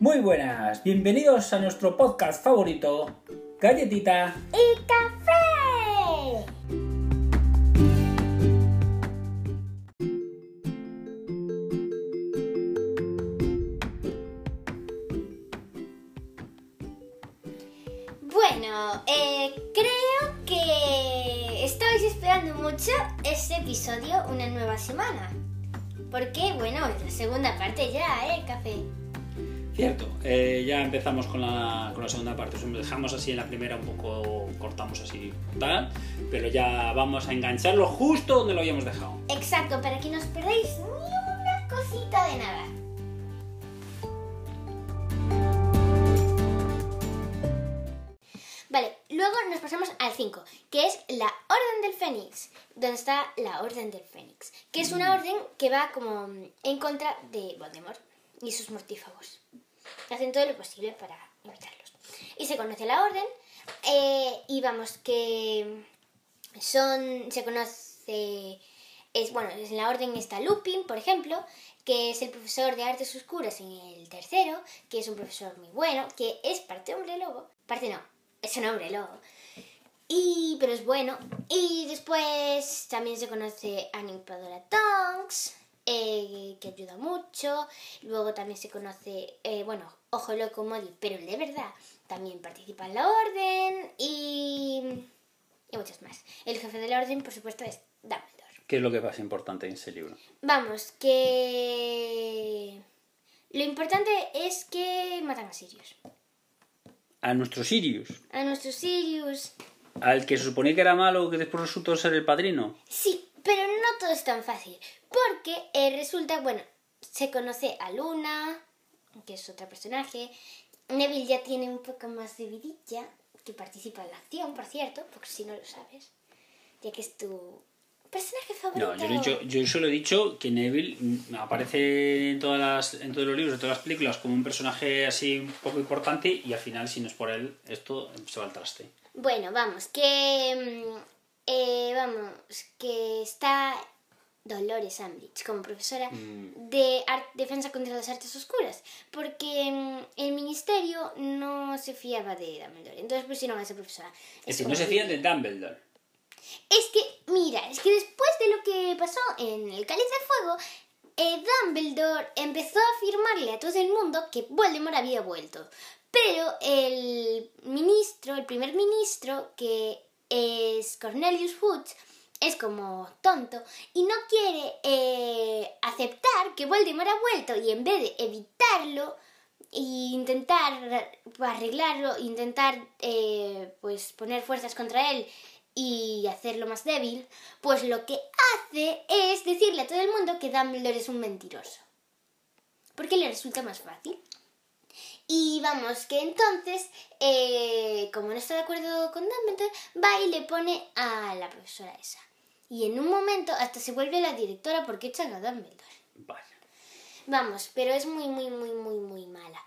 Muy buenas, bienvenidos a nuestro podcast favorito, Galletita y Café. Bueno, eh, creo que estáis esperando mucho este episodio, una nueva semana. Porque, bueno, es la segunda parte ya, ¿eh, Café? Cierto, eh, ya empezamos con la, segunda parte. Os dejamos así en la primera, un poco cortamos así tal, pero ya vamos a engancharlo justo donde lo habíamos dejado. Exacto, para que no os perdáis ni una cosita de nada. Vale, luego nos pasamos al 5, que es la Orden del Fénix, donde está la Orden del Fénix, que es una orden que va como en contra de Voldemort y sus mortífagos. Hacen todo lo posible para evitarlos. Y se conoce la orden, eh, y vamos, que son, se conoce, es, bueno, en la orden está Lupin, por ejemplo, que es el profesor de artes oscuras en el tercero, que es un profesor muy bueno, que es parte hombre lobo, parte no, es un hombre lobo. Y, pero es bueno. Y después también se conoce a Nimpadora Tonks, eh, que ayuda mucho. Luego también se conoce, eh, bueno, Ojo Loco Modi, pero de verdad también participa en la orden. Y, y muchos más. El jefe de la orden, por supuesto, es Dumbledore. ¿Qué es lo que más importante en ese libro? Vamos, que... Lo importante es que matan a Sirius. A nuestro Sirius. A nuestro Sirius. Al que se suponía que era malo, que después resultó ser el padrino. Sí, pero no todo es tan fácil. Porque eh, resulta, bueno, se conoce a Luna, que es otro personaje. Neville ya tiene un poco más de vidilla, que participa en la acción, por cierto, porque si no lo sabes, ya que es tu personaje favorito. No, yo, he dicho, yo solo he dicho que Neville mm, aparece en, todas las, en todos los libros, en todas las películas, como un personaje así un poco importante y al final, si no es por él, esto se va al traste. Bueno, vamos, que... eh, vamos, que está Dolores Umbridge como profesora Mm. de ar- defensa contra las artes oscuras, porque mm, el ministerio no se fiaba de Dumbledore, entonces pusieron a esa profesora. Es decir, no se que- fían de Dumbledore. Es que, mira, es que después de lo que pasó en el Cáliz de Fuego, eh, Dumbledore empezó a afirmarle a todo el mundo que Voldemort había vuelto. Pero el ministro, el primer ministro, que es Cornelius Fudge, es como tonto y no quiere eh, aceptar que Voldemort ha vuelto y en vez de evitarlo e intentar arreglarlo, intentar eh, pues poner fuerzas contra él y hacerlo más débil, pues lo que hace es decirle a todo el mundo que Dumbledore es un mentiroso. Porque le resulta más fácil. Y vamos, que entonces, eh, como no está de acuerdo con Dumbledore, va y le pone a la profesora esa. Y en un momento hasta se vuelve la directora porque echan a Dumbledore. Vaya. Vamos, pero es muy, muy, muy, muy, muy mala.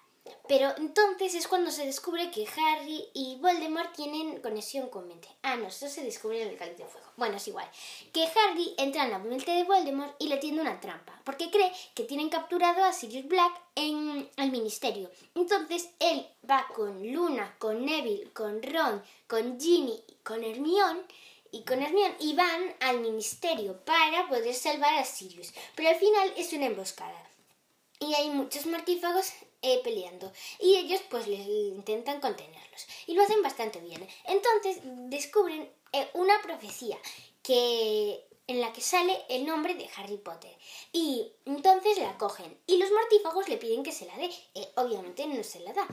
Pero entonces es cuando se descubre que Harry y Voldemort tienen conexión con mente. Ah, no, eso se descubre en el cáliz de fuego. Bueno, es igual. Que Harry entra en la mente de Voldemort y le tiende una trampa, porque cree que tienen capturado a Sirius Black en el ministerio. Entonces él va con Luna, con Neville, con Ron, con Ginny con Hermione y con Hermione y van al ministerio para poder salvar a Sirius. Pero al final es una emboscada y hay muchos mortífagos eh, peleando y ellos pues les intentan contenerlos y lo hacen bastante bien. Entonces descubren eh, una profecía que en la que sale el nombre de Harry Potter y entonces la cogen y los mortífagos le piden que se la dé. Eh, obviamente no se la da.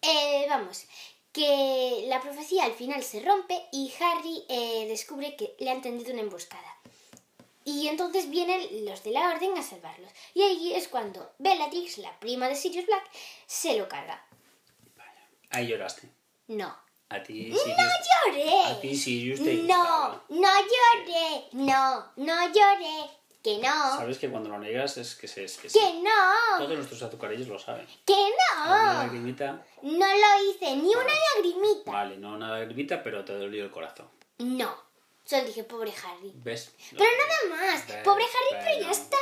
Eh, vamos, que la profecía al final se rompe y Harry eh, descubre que le han tendido una emboscada. Y entonces vienen los de la orden a salvarlos. Y ahí es cuando Bellatrix, la prima de Sirius Black, se lo carga. Ahí lloraste. No. A ti, ¡No Sirius. lloré! A ti, Sirius, te No, no lloré. No, no lloré. Que no. Sabes que cuando lo negas es que, se, es que sí. Que no. Todos nuestros azucarillos lo saben. Que Una no. lagrimita. No lo hice. Ni una lagrimita. Vale, no una lagrimita, pero te dolió el corazón. No. Solo dije, pobre Harry. ¿Ves? Pero nada más. Pobre Harry, pero ya está.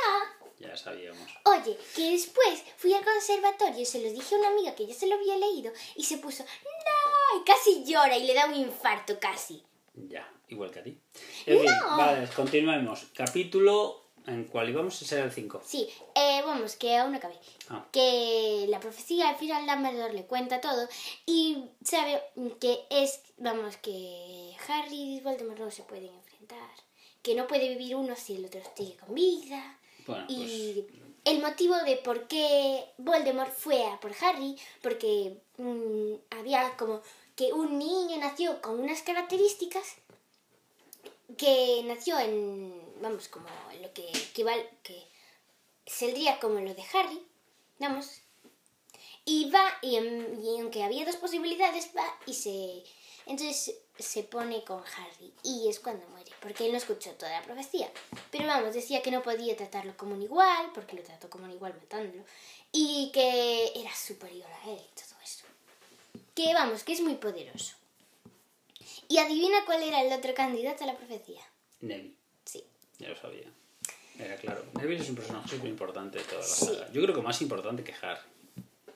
Ya sabíamos. Oye, que después fui a, conservatorio se lo dije a una amiga que ya se lo había leído y se puso, no, y casi llora y le da un infarto casi. Ya, igual que a ti. En fin, No. vale, continuemos. Capítulo en cual íbamos a ser el 5. Sí, eh, vamos, que aún no acabé. Ah. Que la profecía al final Dumbledore le cuenta todo y sabe que es, vamos, que Harry y Voldemort no se pueden enfrentar. Que no puede vivir uno si el otro sigue con vida. Bueno, pues Y el motivo de por qué Voldemort fue a por Harry, porque mm, había como que un niño nació con unas características que nació en, vamos, como lo que, val- que saldría como lo de Harry, vamos, y va, y, y aunque había dos posibilidades, va y se, entonces se pone con Harry, y es cuando muere, porque él no escuchó toda la profecía, pero vamos, decía que no podía tratarlo como un igual, porque lo trató como un igual matándolo, y que era superior a él todo eso. Que vamos, que es muy poderoso. Y adivina cuál era el otro candidato a la profecía. Neville, Sí. ya lo sabía. Era claro. Neville es un personaje súper importante de toda la Sí. saga. Yo creo que más importante que Harry,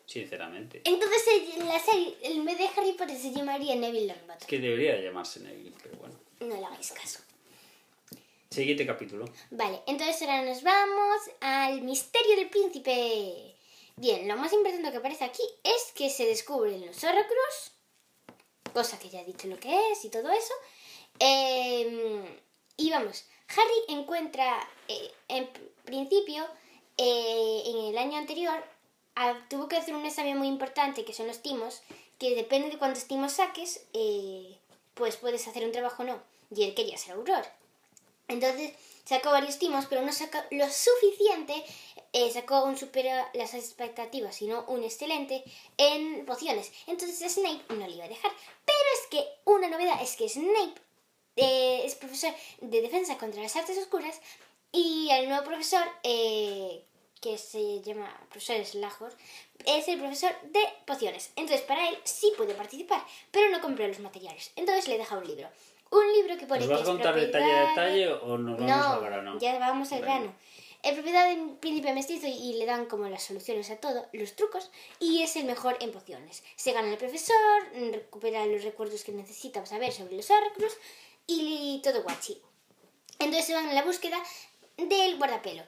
sinceramente. Entonces el- la serie, en vez de Harry Potter se llamaría Neville Longbottom. Que debería de llamarse Neville, pero bueno. No le hagáis caso. Siguiente capítulo. Vale, entonces ahora nos vamos al misterio del príncipe. Bien, lo más importante que aparece aquí es que se descubren los Horrocrux, cosa que ya he dicho lo que es y todo eso. Eh, y vamos, Harry encuentra, eh, en pr- principio, eh, en el año anterior, ah, tuvo que hacer un examen muy importante, que son los timos, que depende de cuántos timos saques, eh, pues puedes hacer un trabajo o no. Y él quería ser auror. Entonces sacó varios timos, pero no sacó lo suficiente, eh, sacó un supera las expectativas, sino un excelente en pociones. Entonces Snape no le iba a dejar. Pero es que una novedad es que Snape eh, es profesor de defensa contra las artes oscuras y el nuevo profesor, eh, que se llama profesor Slagor, es el profesor de pociones. Entonces para él sí puede participar, pero no compró los materiales. Entonces le deja un libro. Un libro que pone ¿Nos que vas a es contar detalle a propiedad detalle de- o nos vamos al grano? no, ya vamos al grano. Es propiedad del príncipe mestizo y le dan como las soluciones a todo, los trucos, y es el mejor en pociones. Se gana el profesor, recupera los recuerdos que necesita saber sobre los Horcrux y todo guachi. Entonces se van a la búsqueda del guardapelo.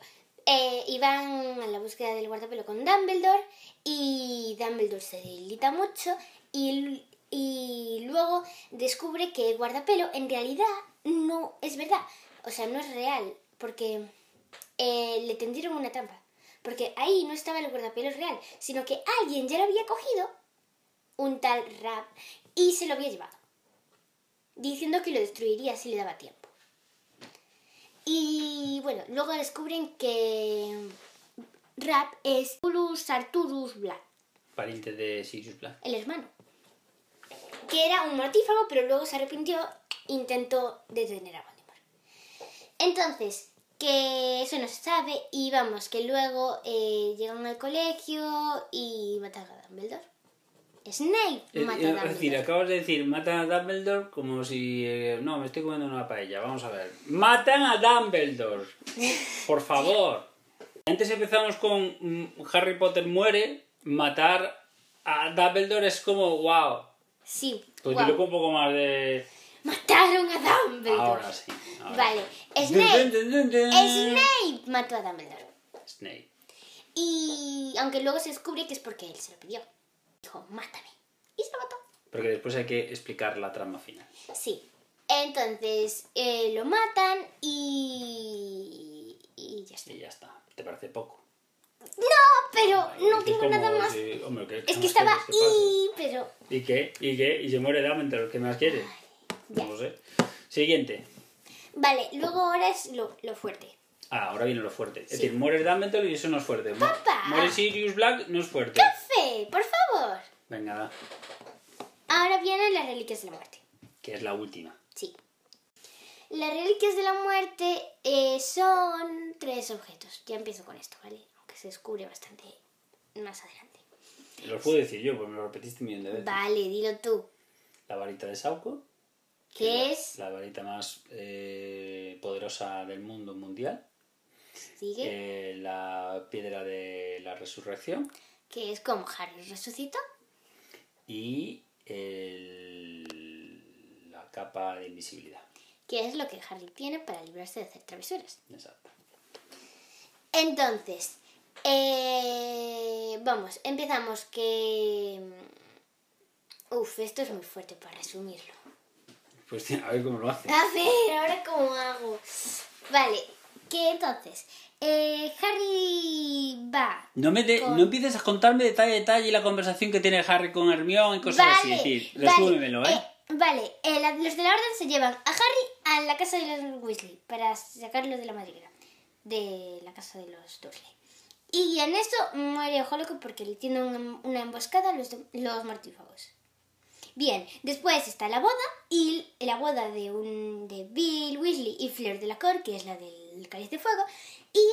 Eh, y van a la búsqueda del guardapelo con Dumbledore y Dumbledore se debilita mucho y, y luego descubre que el guardapelo en realidad no es verdad. O sea, no es real porque eh, le tendieron una trampa. Porque ahí no estaba el guardapelo real, sino que alguien ya lo había cogido, un tal Rap, y se lo había llevado. Diciendo que lo destruiría si le daba tiempo. Y bueno, luego descubren que Rap es Ulus Arturus Black, Pariente de Sirius Black. el hermano. Que era un mortífago, pero luego se arrepintió e intentó detener a Voldemort. Entonces, que eso no se sabe y vamos, que luego eh, llegan al colegio y matan a Dumbledore. Snape Eh, mata a eh, Dumbledore. Es decir, acabas de decir, matan a Dumbledore como si... eh, no, me estoy comiendo una paella, vamos a ver. ¡Matan a Dumbledore! Por favor. Antes empezamos con mm, Harry Potter muere, matar a Dumbledore es como, wow. Sí, Pues dilo con un poco más de... Mataron a Dumbledore. Ahora sí. ahora Vale, sí. Snape, Dun, dun, dun, dun. Snape mató a Dumbledore. Snape. Y aunque luego se descubre que es porque él se lo pidió. Dijo, mátame. Y se lo mató. Porque después hay que explicar la trama final. Sí. Entonces eh, lo matan y. y ya está. Y ya está. ¿Te parece poco? No, pero Ay, no tengo como nada más. si- hombre, ¿qué- qué Es que estaba y. pero. ¿Y qué? ¿Y qué? ¿Y se muere Dumbledore? ¿Qué más quieres? No lo sé. Siguiente. Vale, luego ahora es lo, lo fuerte. Ah, ahora viene lo fuerte. Es decir, muere Dumbledore y eso no es fuerte. Papá. Muere Sirius Black, no es fuerte. ¡Fe! ¡Por favor! Venga, Ahora vienen las reliquias de la muerte. que es la última. Sí. Las reliquias de la muerte eh, son tres objetos. Ya empiezo con esto, ¿vale? Aunque se descubre bastante más adelante. Lo puedo decir yo, porque me lo repetiste un millón de veces. Vale, dilo tú. La varita de Sauco. Que ¿Qué la- es? La varita más eh, poderosa del mundo mundial. Sigue. Eh, la piedra de la resurrección. que es como Harry resucitó. Y el- la capa de invisibilidad. que es lo que Harry tiene para librarse de hacer travesuras. Exacto. Entonces, eh, vamos, empezamos que... Uf, esto es muy fuerte para resumirlo. Pues a ver cómo lo hace. A ver, ahora cómo hago. Vale, que entonces, eh, Harry va... No, me de- Con- no empieces a contarme detalle a detalle la conversación que tiene Harry con Hermione y cosas así. Es resúmemelo, ¿eh? vale, eh, la- los de la orden se llevan a Harry a la casa de los Weasley para sacarlo de la madriguera. De la casa de los Dursley. Y en esto muere Ojo Loco porque le tienen una, una emboscada a los, los mortífagos. Bien, después está la boda y la boda de, un, de Bill Weasley y Fleur Delacour, que es la del Cáliz de Fuego, y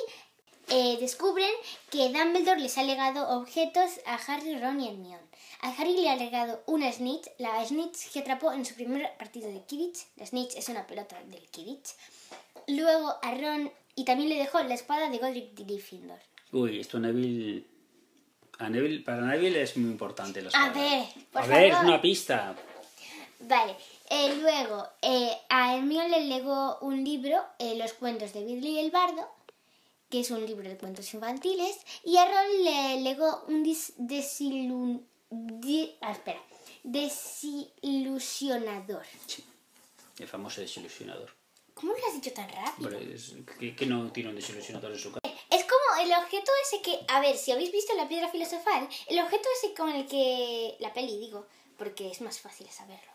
eh, descubren que Dumbledore les ha legado objetos a Harry, Ron y Hermione. A Harry le ha legado una Snitch, la Snitch que atrapó en su primer partido de Quidditch. La Snitch es una pelota del Quidditch. Luego a Ron y también le dejó la espada de Godric Gryffindor. Uy, esto Neville... A Neville... Para Neville es muy importante la A ver, por A ver, es favor. una pista. Vale, eh, luego eh, a Hermione le legó un libro, eh, Los cuentos de Billy el Bardo, que es un libro de cuentos infantiles, y a Ron le legó un dis- desilun- di- ah, espera, desilusionador. Sí. El famoso desilusionador. ¿Cómo lo has dicho tan rápido? Hombre, es- que, que no tiene un desilusionador en su casa. Es el objeto ese que, a ver, si habéis visto la piedra filosofal, el objeto ese con el que, la peli digo, porque es más fácil saberlo.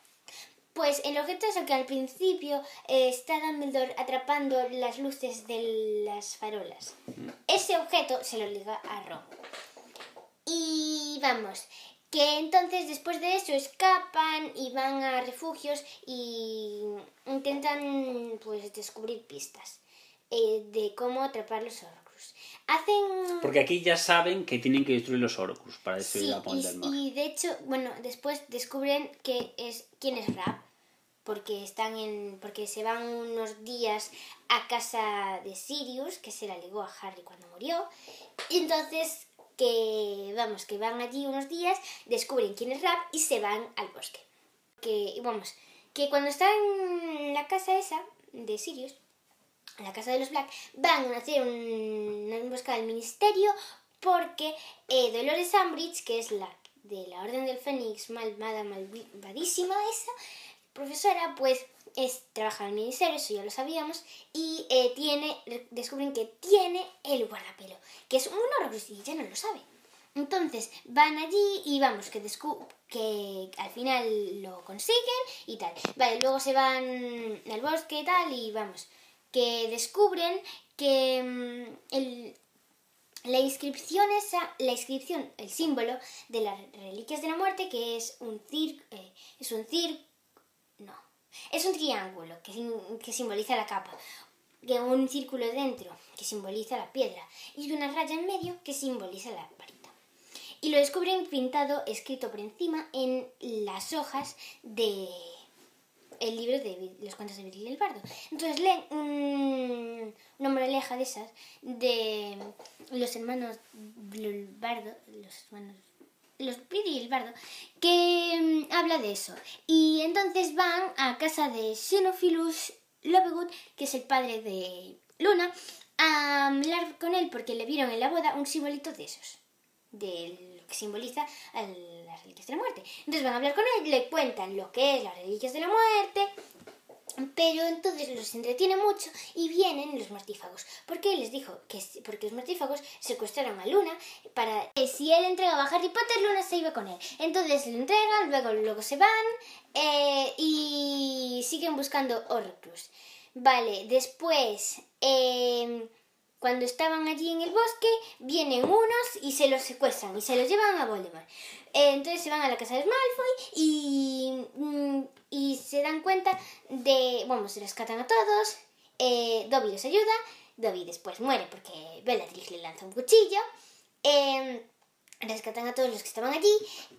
Pues el objeto ese que al principio eh, está Dumbledore atrapando las luces de las farolas. Ese objeto se lo liga a Ron. Y vamos, que entonces después de eso escapan y van a refugios y intentan pues descubrir pistas eh, de cómo atrapar los Hacen... Porque aquí ya saben que tienen que destruir los Horcrux para destruir Sí, a Voldemort. y, y de hecho, bueno, después descubren que es quién es Rap, porque están en porque se van unos días a casa de Sirius, que se la legó a Harry cuando murió, y entonces que vamos, que van allí unos días, descubren quién es Rap y se van al bosque. Que vamos, que cuando están en la casa esa de Sirius, en la casa de los Black, van a hacer un- una emboscada al ministerio porque eh, Dolores Umbridge, que es la de la Orden del Fénix, malvada, malvadísima esa, profesora, pues es, trabaja en el ministerio, eso ya lo sabíamos, y eh, tiene, descubren que tiene el guardapelo, que es un Horcrux y ya no lo sabe. Entonces van allí y vamos, que, que al final lo consiguen y tal. Vale, luego se van al bosque y tal y vamos, que descubren que mm, el, la inscripción esa, la inscripción, el símbolo de las reliquias de la muerte, que es un cir, eh, es un no, es un triángulo que, que simboliza la capa, que un círculo dentro que simboliza la piedra y una raya en medio que simboliza la varita. Y lo descubren pintado, escrito por encima en las hojas de el libro de los cuentos de Virgil el Bardo. Entonces leen un, una moraleja de esas de los hermanos Bl- Bardo, los hermanos los Virgil el Bardo, que mm, habla de eso. Y entonces van a casa de Xenophilus Lovegood, que es el padre de Luna, a hablar con él porque le vieron en la boda un simbolito de esos de lo que simboliza las reliquias de la muerte. Entonces van a hablar con él, le cuentan lo que es las reliquias de la muerte, pero entonces los entretiene mucho y vienen los mortífagos. Porque les dijo que porque los mortífagos secuestraron a Luna para que si él entregaba a Harry Potter, Luna se iba con él. Entonces lo entregan, luego, luego se van eh, y siguen buscando Horcrux. Vale, después... em, cuando estaban allí en el bosque, vienen unos y se los secuestran y se los llevan a Voldemort. Eh, entonces se van a la casa de Malfoy y, mm, y se dan cuenta de... Bueno, se rescatan a todos. Eh, Dobby los ayuda. Dobby después muere porque Bellatrix le lanza un cuchillo. Eh, rescatan a todos los que estaban allí.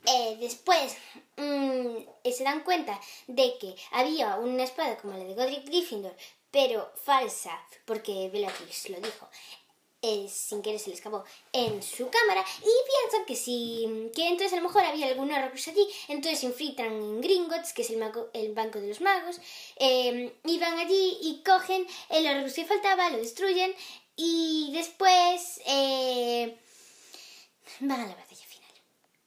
Eh, después mm, se dan cuenta de que había una espada como la de Godric Gryffindor, pero falsa, porque Bellatrix lo dijo, eh, sin querer se le escapó en su cámara y piensan que si que entonces a lo mejor había alguna Horrocrux allí entonces infiltran en Gringotts que es el, mago- el banco de los magos eh, y van allí y cogen el Horrocrux que faltaba lo destruyen y después eh, van a la batalla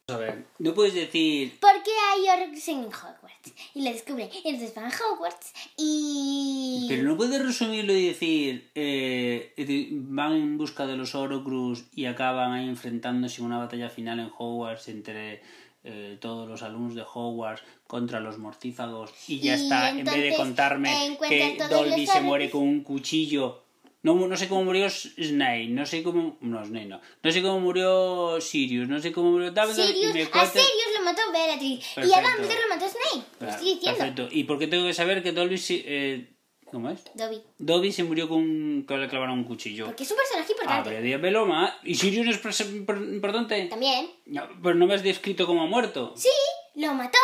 A ver, no puedes decir... ¿Por qué hay Horrocrux en Hogwarts? Y la descubren. Entonces van a Hogwarts y... Pero no puedes resumirlo y decir... eh, van en busca de los Horcrux y acaban ahí enfrentándose en una batalla final en Hogwarts entre... eh, todos los alumnos de Hogwarts contra los mortífagos y ya Y está, en vez de contarme que Dolby se muere con un cuchillo. No, no sé cómo murió Snape, no sé cómo... No, Snape no. No sé cómo murió Sirius, no sé cómo murió Dumbledore Sirius, me a Sirius lo mató Bellatrix y a. Dumbledore lo mató Snape. Lo estoy diciendo. Perfecto. ¿Y por qué tengo que saber que Dolby se- eh, ¿Cómo es? Dobby. Dobby se murió con que le clavaron un cuchillo. Porque es un personaje Ah, importante. pero dígamelo más. ¿Y Sirius no es importante? También. No, pero no me has descrito como muerto. Sí, lo mató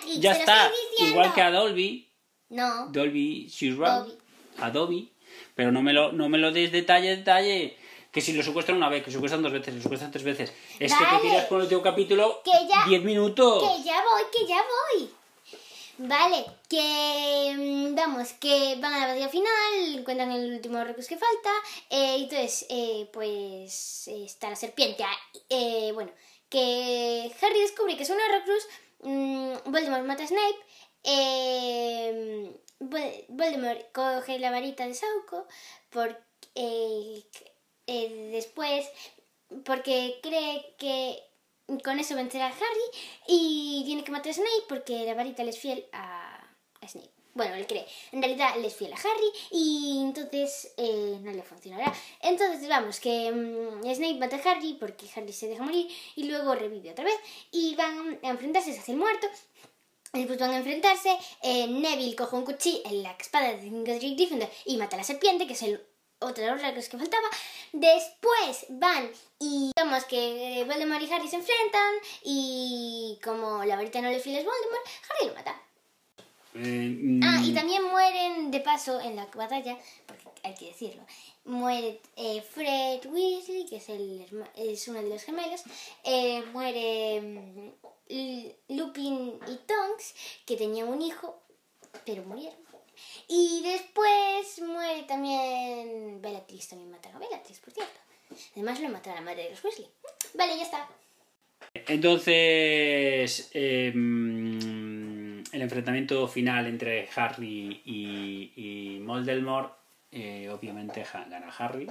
Bellatrix. ya lo está. estoy. Igual que a Dolby. No. Dolby Sirwell. Dobby. A Dobby. Pero no me lo, no me lo des detalle, detalle. Que si lo secuestran una vez, que lo secuestran dos veces, lo secuestran tres veces. Es que te tiras con el último capítulo Que ya- 10 minutos. Que ya voy, que ya voy. Vale, que mm, vamos, que van a la batalla final, encuentran el último recurso que falta, eh, y entonces, eh, pues está la serpiente. eh, bueno, que Harry descubre que es un Horrocrux, mm, Voldemort mata a Snape, eh, Voldemort coge la varita de Sauco, porque eh, después, porque cree que con eso vencerá a Harry y tiene que matar a Snape porque la varita le es fiel a, Snape. Bueno, él cree. En realidad le es fiel a Harry y entonces eh, no le funcionará. Entonces vamos, que mm, Snape mata a Harry porque Harry se deja morir y luego revive otra vez y van a enfrentarse, se hace el muerto. Después van a enfrentarse, eh, Neville coge un cuchillo en la espada de Gryffindor y mata a la serpiente, que es el otro de los rasgos que faltaba. Después van y digamos que eh, Voldemort y Harry se enfrentan y como la varita no le fiel es Voldemort, Harry lo mata. Eh, mm, Ah, y también mueren de paso en la batalla, porque hay que decirlo. Muere eh, Fred Weasley, que es, el, es uno de los gemelos. eh, muere mm, Lupin y Tonks, que tenían un hijo, pero murieron. Y después muere también Bellatrix, también mataron a Bellatrix, por cierto. Además lo mataron a la madre de los Weasley. Vale, ya está. Entonces, mm, el enfrentamiento final entre Harry y, y Voldemort, eh, obviamente gana Harry,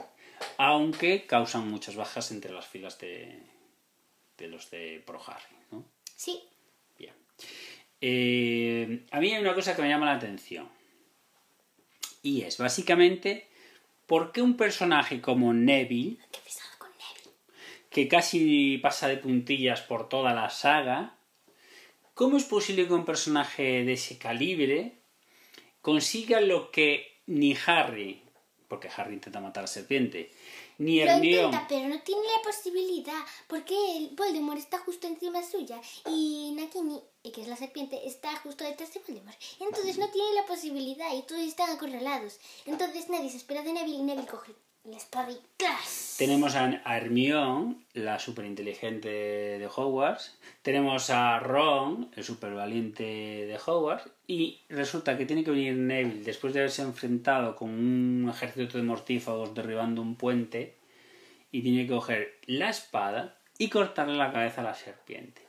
aunque causan muchas bajas entre las filas de, de los de Pro Harry. ¿no? Sí. Bien. Eh, a mí hay una cosa que me llama la atención. Y es básicamente por qué un personaje como Neville Qué pesado con Neville. que casi pasa de puntillas por toda la saga, ¿cómo es posible que un personaje de ese calibre consiga lo que ni Harry, porque Harry intenta matar a la serpiente, ni Lo Hermione... intenta, pero no tiene la posibilidad, porque el Voldemort está justo encima suya y Nagini, eh, que es la serpiente, está justo detrás de Voldemort. Entonces no tiene la posibilidad y todos están acorralados. Entonces nadie se espera de Neville y Neville coge la espada y ¡clas! Tenemos a Hermione, la superinteligente de Hogwarts. Tenemos a Ron, el supervaliente de Hogwarts. Y resulta que tiene que venir Neville después de haberse enfrentado con un ejército de mortífagos derribando un puente. Y tiene que coger la espada y cortarle la cabeza a la serpiente.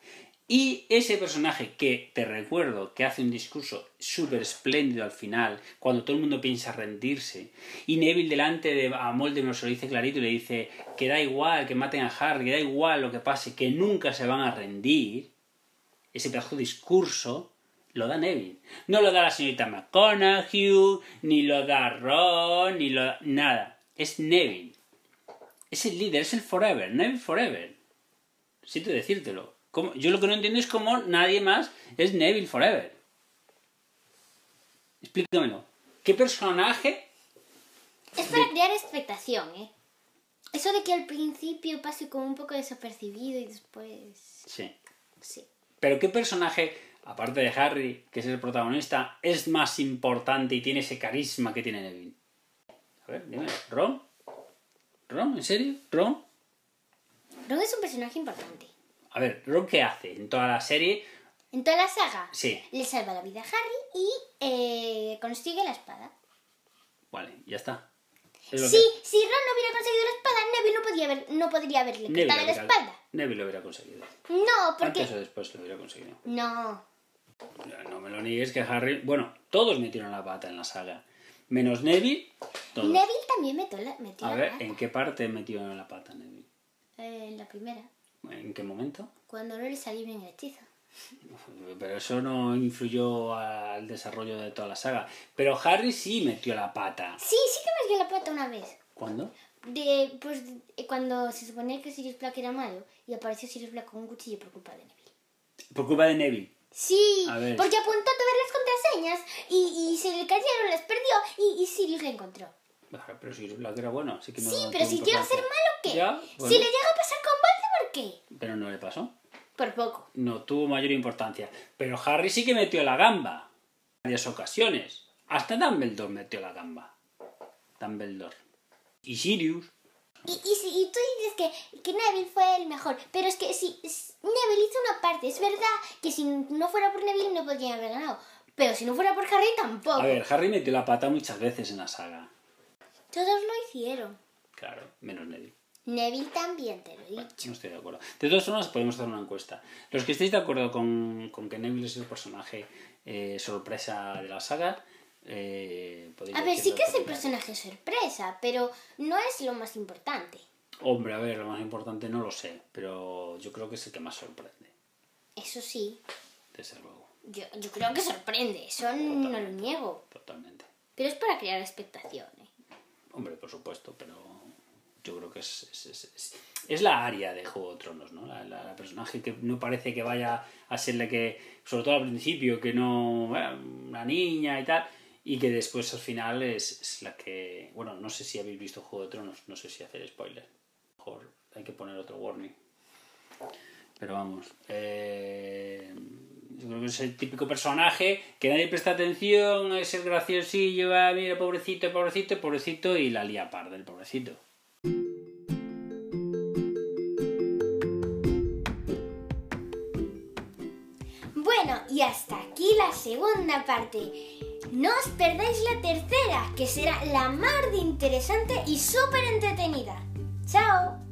Y ese personaje que te recuerdo que hace un discurso súper espléndido al final, cuando todo el mundo piensa rendirse, y Neville delante de a Voldemort se lo dice clarito y le dice que da igual que maten a Harry, que da igual lo que pase, que nunca se van a rendir, ese pedazo discurso lo da Neville. No lo da la señorita McConaughey, ni lo da Ron, ni lo da... nada. Es Neville. Es el líder, es el Forever, Neville Forever. Siento decírtelo. ¿Cómo? Yo lo que no entiendo es cómo nadie más es Neville Forever. Explícamelo. ¿Qué personaje? Es para crear expectación, ¿eh? Eso de que al principio pase como un poco desapercibido y después... Sí. Sí. Pero ¿qué personaje, aparte de Harry, que es el protagonista, es más importante y tiene ese carisma que tiene Neville? A ver, dime. ¿Ron? ¿Ron ¿En serio? ¿Ron? Ron es un personaje importante. A ver, ¿Ron qué hace en toda la serie? En toda la saga, Sí. le salva la vida a Harry y eh, consigue la espada. Vale, ya está. Es lo Si, que- si Ron no hubiera conseguido la espada, Neville no, podía haber, no podría haberle quitado la espada. Neville lo hubiera conseguido. No, porque... Antes o después lo hubiera conseguido. No. No me lo niegues que Harry... Bueno, todos metieron la pata en la saga. Menos Neville, todos. Neville también metió la, metió A la ver, pata. ¿en qué parte metió la pata Neville? Eh, en la primera, ¿En qué momento? cuando no le salió bien el hechizo. Pero eso no influyó al desarrollo de toda la saga. Pero Harry sí metió la pata. Sí, sí que metió la pata una vez. ¿Cuándo? De, pues, de- cuando se suponía que Sirius Black era malo y apareció Sirius Black con un cuchillo por culpa de Neville. Por culpa de Neville. Sí, A porque apuntó todas las contraseñas y, y se le cayeron, las perdió y, y Sirius la encontró. Pero si Black era bueno, así que no Sí, pero si llega a ser malo, ¿qué? Ya, bueno. Si le llega a pasar con Voldemort, ¿qué? Pero no le pasó. Por poco. No tuvo mayor importancia. Pero Harry sí que metió la gamba. En varias ocasiones. Hasta Dumbledore metió la gamba. Dumbledore. Y Sirius. Y, y, tú dices que, que Neville fue el mejor, pero es que si Neville hizo una parte, es verdad que si no fuera por Neville no podrían haber ganado, pero si no fuera por Harry tampoco. A ver, Harry metió la pata muchas veces en la saga. Todos lo hicieron. Claro, menos Neville. Neville también, te lo he dicho. No estoy de acuerdo. De todas formas, podemos hacer una encuesta. Los que estéis de acuerdo con, con que Neville es el personaje eh, sorpresa de la saga, eh, A ver, sí que es el personaje sorpresa, pero no es lo más importante. Hombre, a ver, lo más importante no lo sé, pero yo creo que es el que más sorprende, Eso sí, desde luego, yo, yo creo que sorprende, eso no lo niego. totalmente. Pero es para crear expectación. Hombre, por supuesto, pero yo creo que es, es, es- es- la área de Juego de Tronos, ¿no? La, la- la personaje que no parece que vaya a serle que, sobre todo al principio, que no, bueno, una niña y tal, y que después al final es la que, bueno, no sé si habéis visto Juego de Tronos, no sé si hacer spoiler, mejor hay que poner otro warning. Pero vamos, eh, yo creo que es el típico personaje que nadie presta atención, es el graciosillo, ah, mira, pobrecito, pobrecito, pobrecito, y la lía parda el pobrecito. Bueno, y hasta aquí la segunda parte. No os perdáis la tercera, que será la más interesante y súper entretenida. ¡Chao!